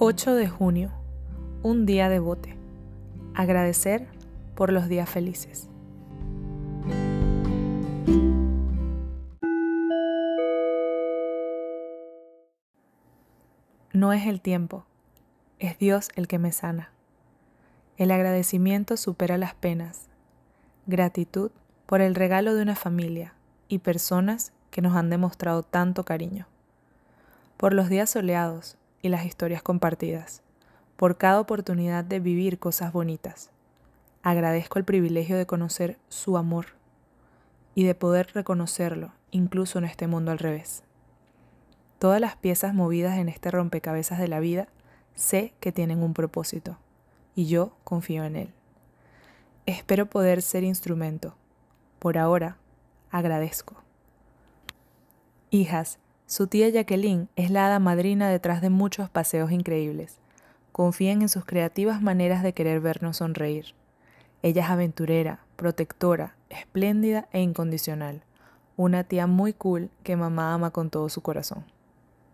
8 de junio, un día de bote. Agradecer por los días felices. No es el tiempo, es Dios el que me sana. El agradecimiento supera las penas. Gratitud por el regalo de una familia y personas que nos han demostrado tanto cariño. Por los días soleados, y las historias compartidas, por cada oportunidad de vivir cosas bonitas. Agradezco el privilegio de conocer su amor y de poder reconocerlo incluso en este mundo al revés. Todas las piezas movidas en este rompecabezas de la vida sé que tienen un propósito y yo confío en él. Espero poder ser instrumento. Por ahora, agradezco. Hijas, su tía Jacqueline es la hada madrina detrás de muchos paseos increíbles. Confíen en sus creativas maneras de querer vernos sonreír. Ella es aventurera, protectora, espléndida e incondicional. Una tía muy cool que mamá ama con todo su corazón.